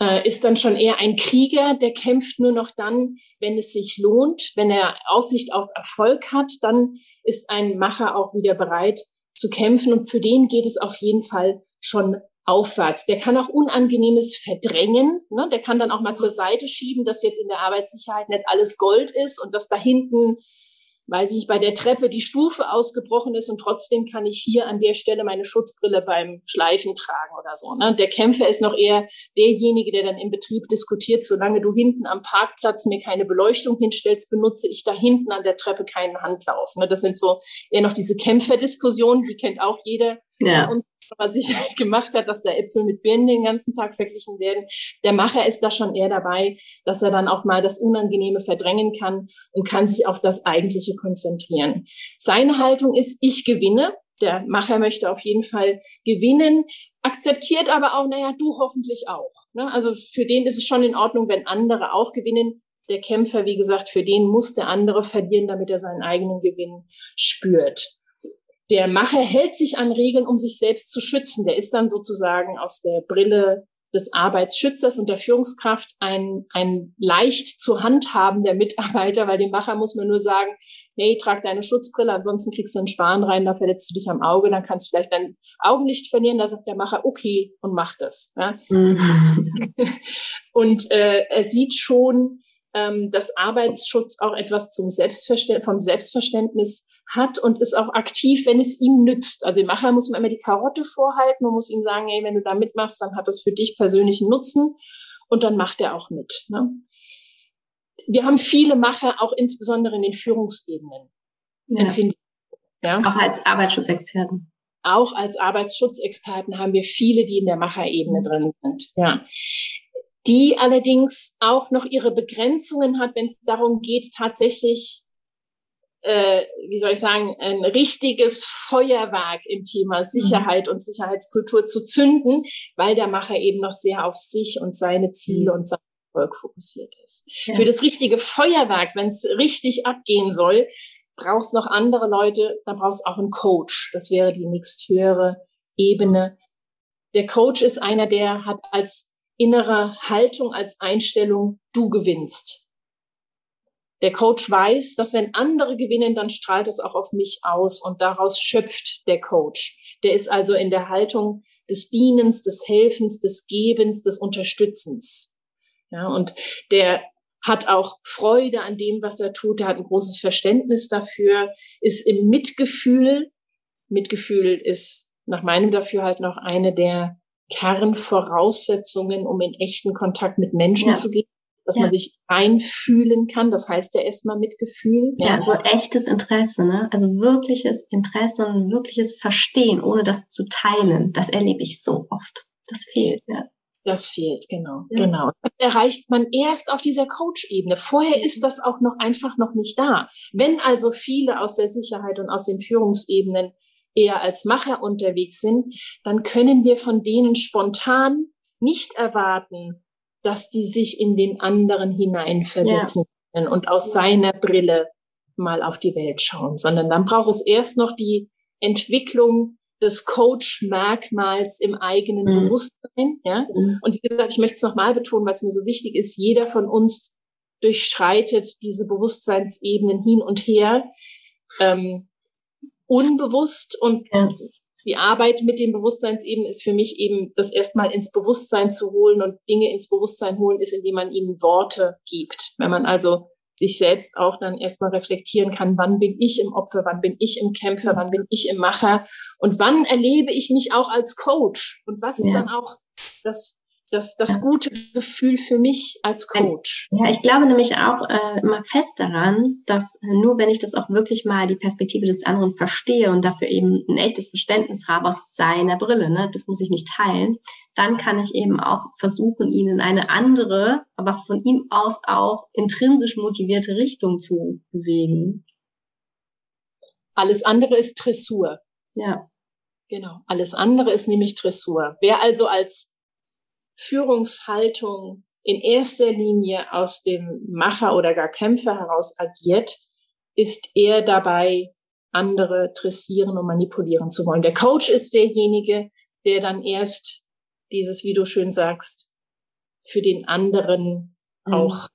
C: äh, ist dann schon eher ein Krieger, der kämpft nur noch dann, wenn es sich lohnt, wenn er Aussicht auf Erfolg hat, dann ist ein Macher auch wieder bereit zu kämpfen und für den geht es auf jeden Fall schon aufwärts. Der kann auch Unangenehmes verdrängen. Ne? Der kann dann auch mal zur Seite schieben, dass jetzt in der Arbeitssicherheit nicht alles Gold ist und dass da hinten weiß ich, bei der Treppe die Stufe ausgebrochen ist und trotzdem kann ich hier an der Stelle meine Schutzbrille beim Schleifen tragen oder so. Ne? Der Kämpfer ist noch eher derjenige, der dann im Betrieb diskutiert, solange du hinten am Parkplatz mir keine Beleuchtung hinstellst, benutze ich da hinten an der Treppe keinen Handlauf. Ne? Das sind so eher noch diese Kämpferdiskussionen, die kennt auch jeder ja. von uns aber Sicherheit gemacht hat, dass da Äpfel mit Birnen den ganzen Tag verglichen werden. Der Macher ist da schon eher dabei, dass er dann auch mal das Unangenehme verdrängen kann und kann sich auf das Eigentliche konzentrieren. Seine Haltung ist, ich gewinne. Der Macher möchte auf jeden Fall gewinnen, akzeptiert aber auch, naja, du hoffentlich auch. Ne? Also für den ist es schon in Ordnung, wenn andere auch gewinnen. Der Kämpfer, wie gesagt, für den muss der andere verlieren, damit er seinen eigenen Gewinn spürt der Macher hält sich an Regeln, um sich selbst zu schützen. Der ist dann sozusagen aus der Brille des Arbeitsschützers und der Führungskraft ein, ein leicht zu handhabender Mitarbeiter, weil dem Macher muss man nur sagen, hey, trag deine Schutzbrille, ansonsten kriegst du einen Span rein, da verletzt du dich am Auge, dann kannst du vielleicht dein Augenlicht verlieren. Da sagt der Macher, okay, und macht das. Ja? Mhm. und äh, er sieht schon, ähm, dass Arbeitsschutz auch etwas zum Selbstverständnis, vom Selbstverständnis hat und ist auch aktiv, wenn es ihm nützt. Also dem Macher muss man immer die Karotte vorhalten und muss ihm sagen, hey, wenn du da mitmachst, dann hat das für dich persönlichen Nutzen und dann macht er auch mit. Ne? Wir haben viele Macher, auch insbesondere in den Führungsebenen.
B: Ja. Ja. Auch als Arbeitsschutzexperten.
C: Auch als Arbeitsschutzexperten haben wir viele, die in der Macherebene drin sind. Ja die allerdings auch noch ihre Begrenzungen hat, wenn es darum geht, tatsächlich äh, wie soll ich sagen, ein richtiges Feuerwerk im Thema Sicherheit mhm. und Sicherheitskultur zu zünden, weil der Macher eben noch sehr auf sich und seine Ziele mhm. und sein Erfolg fokussiert ist. Ja. Für das richtige Feuerwerk, wenn es richtig abgehen soll, brauchst noch andere Leute, da brauchst auch einen Coach. Das wäre die nächsthöhere Ebene. Der Coach ist einer, der hat als innere Haltung, als Einstellung, du gewinnst. Der Coach weiß, dass wenn andere gewinnen, dann strahlt es auch auf mich aus und daraus schöpft der Coach. Der ist also in der Haltung des Dienens, des Helfens, des Gebens, des Unterstützens. Ja, und der hat auch Freude an dem, was er tut. Er hat ein großes Verständnis dafür, ist im Mitgefühl. Mitgefühl ist nach meinem Dafürhalten auch eine der Kernvoraussetzungen, um in echten Kontakt mit Menschen ja. zu gehen dass ja. man sich einfühlen kann. Das heißt ja erstmal Mitgefühl.
B: Ja, ja, so echtes Interesse, ne? Also wirkliches Interesse und wirkliches Verstehen, ohne das zu teilen. Das erlebe ich so oft. Das fehlt, ja.
C: Das fehlt, genau, ja. genau. Das erreicht man erst auf dieser Coach-Ebene. Vorher ist das auch noch einfach noch nicht da. Wenn also viele aus der Sicherheit und aus den Führungsebenen eher als Macher unterwegs sind, dann können wir von denen spontan nicht erwarten, dass die sich in den anderen hineinversetzen ja. können und aus seiner Brille mal auf die Welt schauen, sondern dann braucht es erst noch die Entwicklung des Coach-Merkmals im eigenen mhm. Bewusstsein. Ja? Mhm. Und wie gesagt, ich möchte es nochmal betonen, weil es mir so wichtig ist, jeder von uns durchschreitet diese Bewusstseinsebenen hin und her, ähm, unbewusst und ja die Arbeit mit den Bewusstseinsebenen ist für mich eben, das erstmal ins Bewusstsein zu holen und Dinge ins Bewusstsein holen ist, indem man ihnen Worte gibt. Wenn man also sich selbst auch dann erstmal reflektieren kann, wann bin ich im Opfer, wann bin ich im Kämpfer, wann bin ich im Macher und wann erlebe ich mich auch als Coach und was ist ja. dann auch das das, das gute Gefühl für mich als Coach.
B: Ja, ich glaube nämlich auch äh, immer fest daran, dass nur wenn ich das auch wirklich mal die Perspektive des anderen verstehe und dafür eben ein echtes Verständnis habe aus seiner Brille, ne, das muss ich nicht teilen, dann kann ich eben auch versuchen, ihn in eine andere, aber von ihm aus auch intrinsisch motivierte Richtung zu bewegen.
C: Alles andere ist Dressur.
B: Ja.
C: Genau. Alles andere ist nämlich Dressur. Wer also als Führungshaltung in erster Linie aus dem Macher oder gar Kämpfer heraus agiert, ist er dabei, andere dressieren und manipulieren zu wollen. Der Coach ist derjenige, der dann erst dieses, wie du schön sagst, für den anderen mhm. auch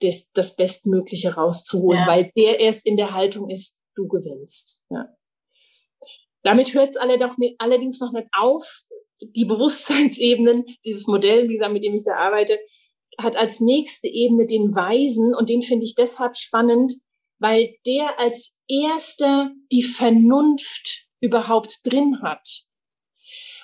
C: das, das Bestmögliche rauszuholen, ja. weil der erst in der Haltung ist, du gewinnst. Ja. Damit hört es allerdings noch nicht auf, die Bewusstseinsebenen, dieses Modell, wie gesagt, mit dem ich da arbeite, hat als nächste Ebene den Weisen und den finde ich deshalb spannend, weil der als erster die Vernunft überhaupt drin hat.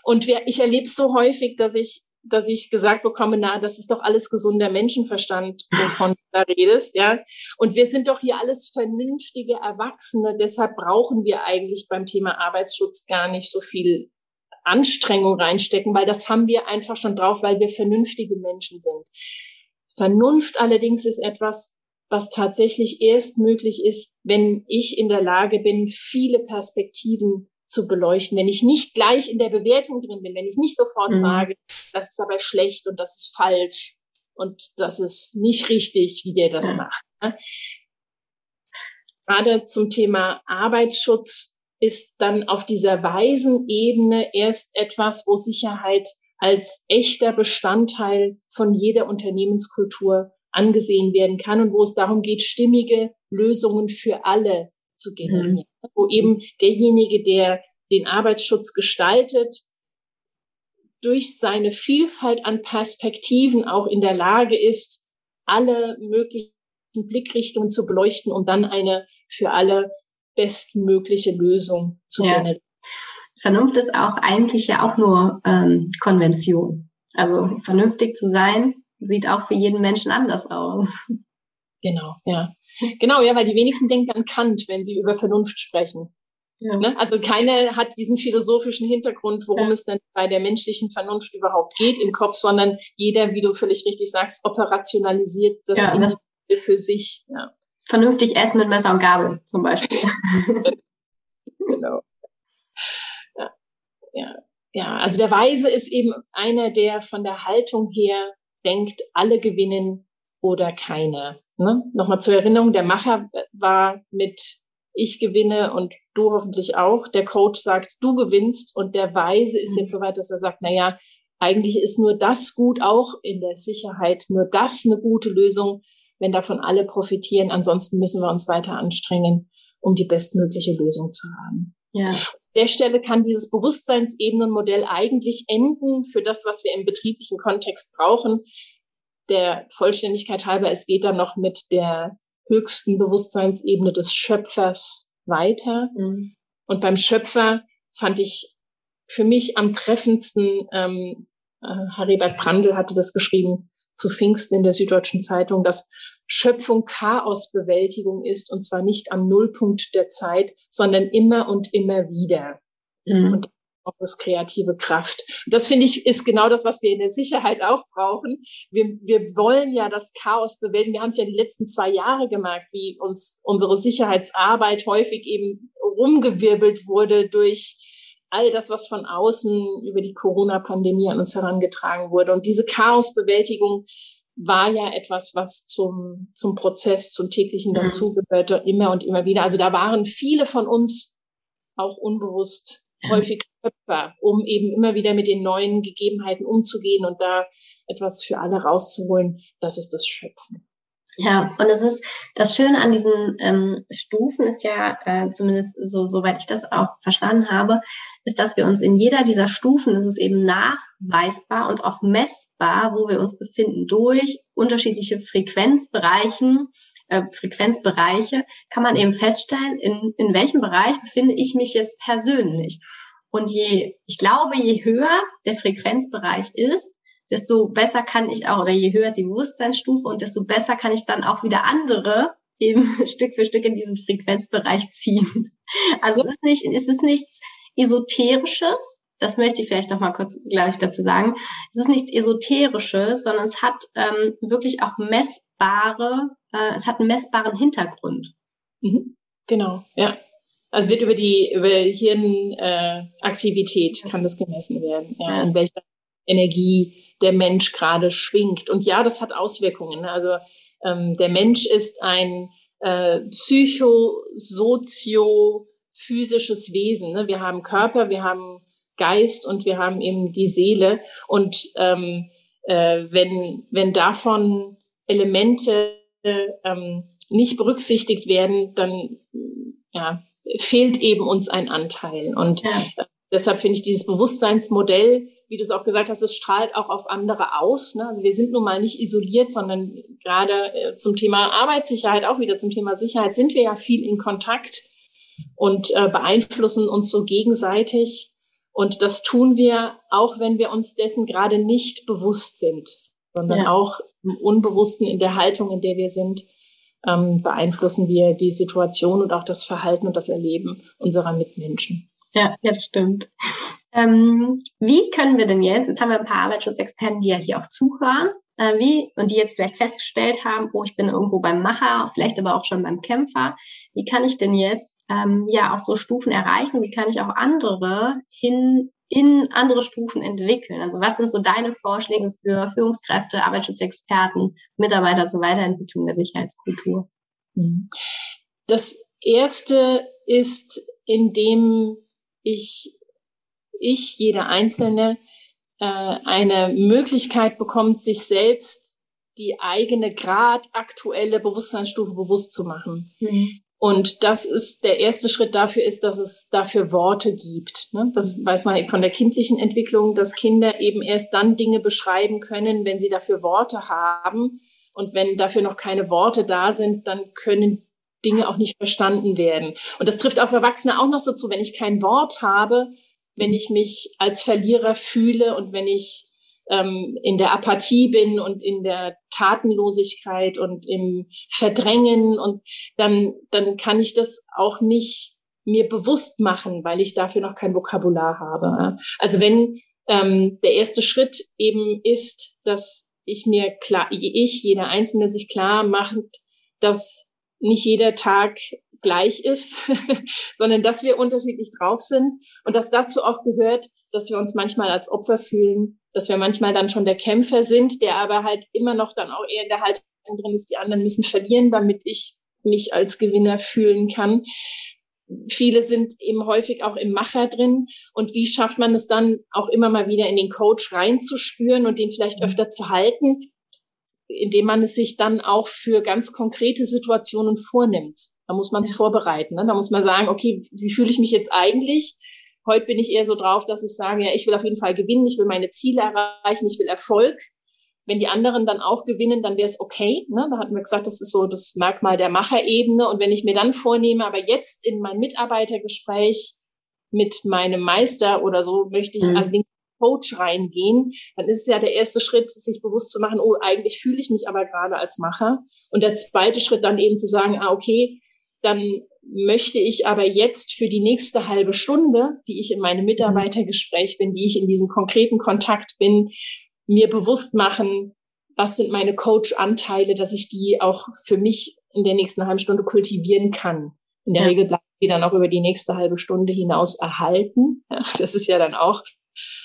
C: Und wir, ich erlebe es so häufig, dass ich, dass ich gesagt bekomme, na, das ist doch alles gesunder Menschenverstand, wovon du da redest, ja. Und wir sind doch hier alles vernünftige Erwachsene, deshalb brauchen wir eigentlich beim Thema Arbeitsschutz gar nicht so viel Anstrengung reinstecken, weil das haben wir einfach schon drauf, weil wir vernünftige Menschen sind. Vernunft allerdings ist etwas, was tatsächlich erst möglich ist, wenn ich in der Lage bin, viele Perspektiven zu beleuchten, wenn ich nicht gleich in der Bewertung drin bin, wenn ich nicht sofort mhm. sage, das ist aber schlecht und das ist falsch und das ist nicht richtig, wie der das macht. Ne? Gerade zum Thema Arbeitsschutz ist dann auf dieser weisen Ebene erst etwas, wo Sicherheit als echter Bestandteil von jeder Unternehmenskultur angesehen werden kann und wo es darum geht, stimmige Lösungen für alle zu generieren. Mhm. Wo eben derjenige, der den Arbeitsschutz gestaltet, durch seine Vielfalt an Perspektiven auch in der Lage ist, alle möglichen Blickrichtungen zu beleuchten, um dann eine für alle bestmögliche Lösung zu ja. generieren.
B: Vernunft ist auch eigentlich ja auch nur ähm, Konvention. Also vernünftig zu sein, sieht auch für jeden Menschen anders aus.
C: Genau, ja. Genau, ja, weil die wenigsten denken an Kant, wenn sie über Vernunft sprechen. Ja. Ne? Also keine hat diesen philosophischen Hintergrund, worum ja. es denn bei der menschlichen Vernunft überhaupt geht im Kopf, sondern jeder, wie du völlig richtig sagst, operationalisiert das ja, ne? für sich. Ja.
B: Vernünftig essen mit Messer und Gabel zum Beispiel.
C: genau. Ja. ja. Ja, also der Weise ist eben einer, der von der Haltung her denkt, alle gewinnen oder keiner. Ne? Nochmal zur Erinnerung, der Macher war mit ich gewinne und du hoffentlich auch. Der Coach sagt, du gewinnst und der Weise ist jetzt so weit, dass er sagt, na ja, eigentlich ist nur das gut, auch in der Sicherheit, nur das eine gute Lösung, wenn davon alle profitieren. Ansonsten müssen wir uns weiter anstrengen, um die bestmögliche Lösung zu haben. Ja. An der Stelle kann dieses Bewusstseinsebenenmodell eigentlich enden für das, was wir im betrieblichen Kontext brauchen. Der Vollständigkeit halber, es geht dann noch mit der höchsten Bewusstseinsebene des Schöpfers weiter. Mhm. Und beim Schöpfer fand ich für mich am treffendsten, ähm, äh, Haribert Brandl hatte das geschrieben, zu Pfingsten in der Süddeutschen Zeitung, dass Schöpfung Chaosbewältigung ist und zwar nicht am Nullpunkt der Zeit, sondern immer und immer wieder. Mhm. Und auch das kreative Kraft. Und das finde ich ist genau das, was wir in der Sicherheit auch brauchen. Wir, wir wollen ja das Chaos bewältigen. Wir haben es ja die letzten zwei Jahre gemerkt, wie uns unsere Sicherheitsarbeit häufig eben rumgewirbelt wurde durch all das, was von außen über die Corona-Pandemie an uns herangetragen wurde. Und diese Chaosbewältigung war ja etwas, was zum, zum Prozess, zum täglichen mhm. dazugehörte, immer und immer wieder. Also da waren viele von uns auch unbewusst häufig Schöpfer, um eben immer wieder mit den neuen Gegebenheiten umzugehen und da etwas für alle rauszuholen. Das ist das Schöpfen.
B: Ja, und es ist das Schöne an diesen ähm, Stufen ist ja, äh, zumindest so soweit ich das auch verstanden habe, ist, dass wir uns in jeder dieser Stufen, ist es eben nachweisbar und auch messbar, wo wir uns befinden, durch unterschiedliche Frequenzbereichen, äh, Frequenzbereiche, kann man eben feststellen, in, in welchem Bereich befinde ich mich jetzt persönlich. Und je, ich glaube, je höher der Frequenzbereich ist, desto besser kann ich auch, oder je höher ist die Bewusstseinsstufe und desto besser kann ich dann auch wieder andere eben Stück für Stück in diesen Frequenzbereich ziehen. Also es ist nicht, es ist nichts Esoterisches, das möchte ich vielleicht noch mal kurz gleich dazu sagen. Es ist nichts Esoterisches, sondern es hat ähm, wirklich auch messbare, äh, es hat einen messbaren Hintergrund.
C: Mhm. Genau, ja. Also wird über die über Hirnaktivität äh, kann das gemessen werden, ja, ja. in welcher Energie der Mensch gerade schwingt. Und ja, das hat Auswirkungen. Ne? Also ähm, der Mensch ist ein äh, psychosozio-physisches Wesen. Ne? Wir haben Körper, wir haben Geist und wir haben eben die Seele. Und ähm, äh, wenn, wenn davon Elemente ähm, nicht berücksichtigt werden, dann ja, fehlt eben uns ein Anteil. Und ja. deshalb finde ich dieses Bewusstseinsmodell wie du es auch gesagt hast, es strahlt auch auf andere aus. Ne? Also wir sind nun mal nicht isoliert, sondern gerade äh, zum Thema Arbeitssicherheit, auch wieder zum Thema Sicherheit, sind wir ja viel in Kontakt und äh, beeinflussen uns so gegenseitig. Und das tun wir, auch wenn wir uns dessen gerade nicht bewusst sind, sondern ja. auch im Unbewussten in der Haltung, in der wir sind, ähm, beeinflussen wir die Situation und auch das Verhalten und das Erleben unserer Mitmenschen.
B: Ja, ja, das stimmt. Ähm, wie können wir denn jetzt, jetzt haben wir ein paar Arbeitsschutzexperten, die ja hier auch zuhören, äh, wie, und die jetzt vielleicht festgestellt haben, oh, ich bin irgendwo beim Macher, vielleicht aber auch schon beim Kämpfer. Wie kann ich denn jetzt ähm, ja auch so Stufen erreichen? Wie kann ich auch andere hin in andere Stufen entwickeln? Also was sind so deine Vorschläge für Führungskräfte, Arbeitsschutzexperten, Mitarbeiter zur Weiterentwicklung der Sicherheitskultur?
C: Mhm. Das erste ist, indem ich, ich, jeder Einzelne, äh, eine Möglichkeit bekommt, sich selbst die eigene grad aktuelle Bewusstseinsstufe bewusst zu machen. Mhm. Und das ist der erste Schritt dafür ist, dass es dafür Worte gibt. Ne? Das weiß man von der kindlichen Entwicklung, dass Kinder eben erst dann Dinge beschreiben können, wenn sie dafür Worte haben. Und wenn dafür noch keine Worte da sind, dann können Dinge auch nicht verstanden werden. Und das trifft auf Erwachsene auch noch so zu, wenn ich kein Wort habe, wenn ich mich als Verlierer fühle und wenn ich ähm, in der Apathie bin und in der Tatenlosigkeit und im Verdrängen und dann, dann kann ich das auch nicht mir bewusst machen, weil ich dafür noch kein Vokabular habe. Also wenn ähm, der erste Schritt eben ist, dass ich mir klar, ich, jeder Einzelne sich klar macht, dass nicht jeder Tag gleich ist, sondern dass wir unterschiedlich drauf sind und dass dazu auch gehört, dass wir uns manchmal als Opfer fühlen, dass wir manchmal dann schon der Kämpfer sind, der aber halt immer noch dann auch eher in der Haltung drin ist, die anderen müssen verlieren, damit ich mich als Gewinner fühlen kann. Viele sind eben häufig auch im Macher drin. Und wie schafft man es dann auch immer mal wieder in den Coach reinzuspüren und den vielleicht mhm. öfter zu halten, indem man es sich dann auch für ganz konkrete Situationen vornimmt. Da muss man es vorbereiten. Ne? Da muss man sagen, okay, wie fühle ich mich jetzt eigentlich? Heute bin ich eher so drauf, dass ich sage, ja, ich will auf jeden Fall gewinnen, ich will meine Ziele erreichen, ich will Erfolg. Wenn die anderen dann auch gewinnen, dann wäre es okay. Ne? Da hatten wir gesagt, das ist so das Merkmal der Macherebene. Und wenn ich mir dann vornehme, aber jetzt in mein Mitarbeitergespräch mit meinem Meister oder so möchte ich mhm. allerdings Coach reingehen, dann ist es ja der erste Schritt, sich bewusst zu machen, oh, eigentlich fühle ich mich aber gerade als Macher. Und der zweite Schritt dann eben zu sagen, ah, okay, dann möchte ich aber jetzt für die nächste halbe Stunde, die ich in meinem Mitarbeitergespräch bin, die ich in diesem konkreten Kontakt bin, mir bewusst machen, was sind meine Coach-Anteile, dass ich die auch für mich in der nächsten halben Stunde kultivieren kann. In der ja. Regel bleiben die dann auch über die nächste halbe Stunde hinaus erhalten. Ja, das ist ja dann auch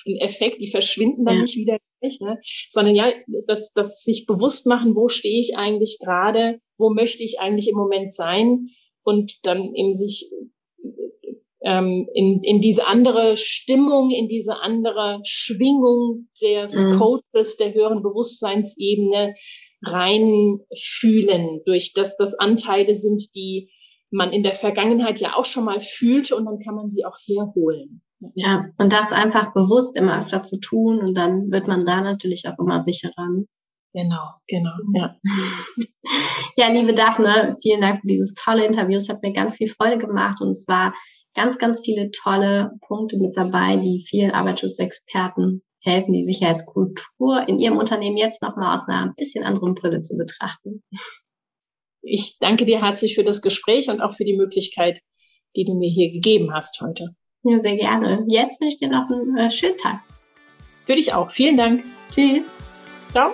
C: ein Effekt, die verschwinden dann ja. nicht wieder gleich, ne? sondern ja, das, das sich bewusst machen, wo stehe ich eigentlich gerade, wo möchte ich eigentlich im Moment sein und dann eben sich ähm, in, in diese andere Stimmung, in diese andere Schwingung des mhm. Coaches, der höheren Bewusstseinsebene reinfühlen, durch dass das Anteile sind, die man in der Vergangenheit ja auch schon mal fühlte und dann kann man sie auch herholen.
B: Ja, und das einfach bewusst immer öfter zu tun und dann wird man da natürlich auch immer sicherer.
C: Genau, genau, ja.
B: Ja, liebe Daphne, vielen Dank für dieses tolle Interview. Es hat mir ganz viel Freude gemacht und es war ganz, ganz viele tolle Punkte mit dabei, die vielen Arbeitsschutzexperten helfen, die Sicherheitskultur in ihrem Unternehmen jetzt nochmal aus einer bisschen anderen Brille zu betrachten.
C: Ich danke dir herzlich für das Gespräch und auch für die Möglichkeit, die du mir hier gegeben hast heute.
B: Ja, sehr gerne. Jetzt wünsche ich dir noch einen äh, schönen Tag.
C: Würde ich auch. Vielen Dank.
B: Tschüss.
C: Ciao.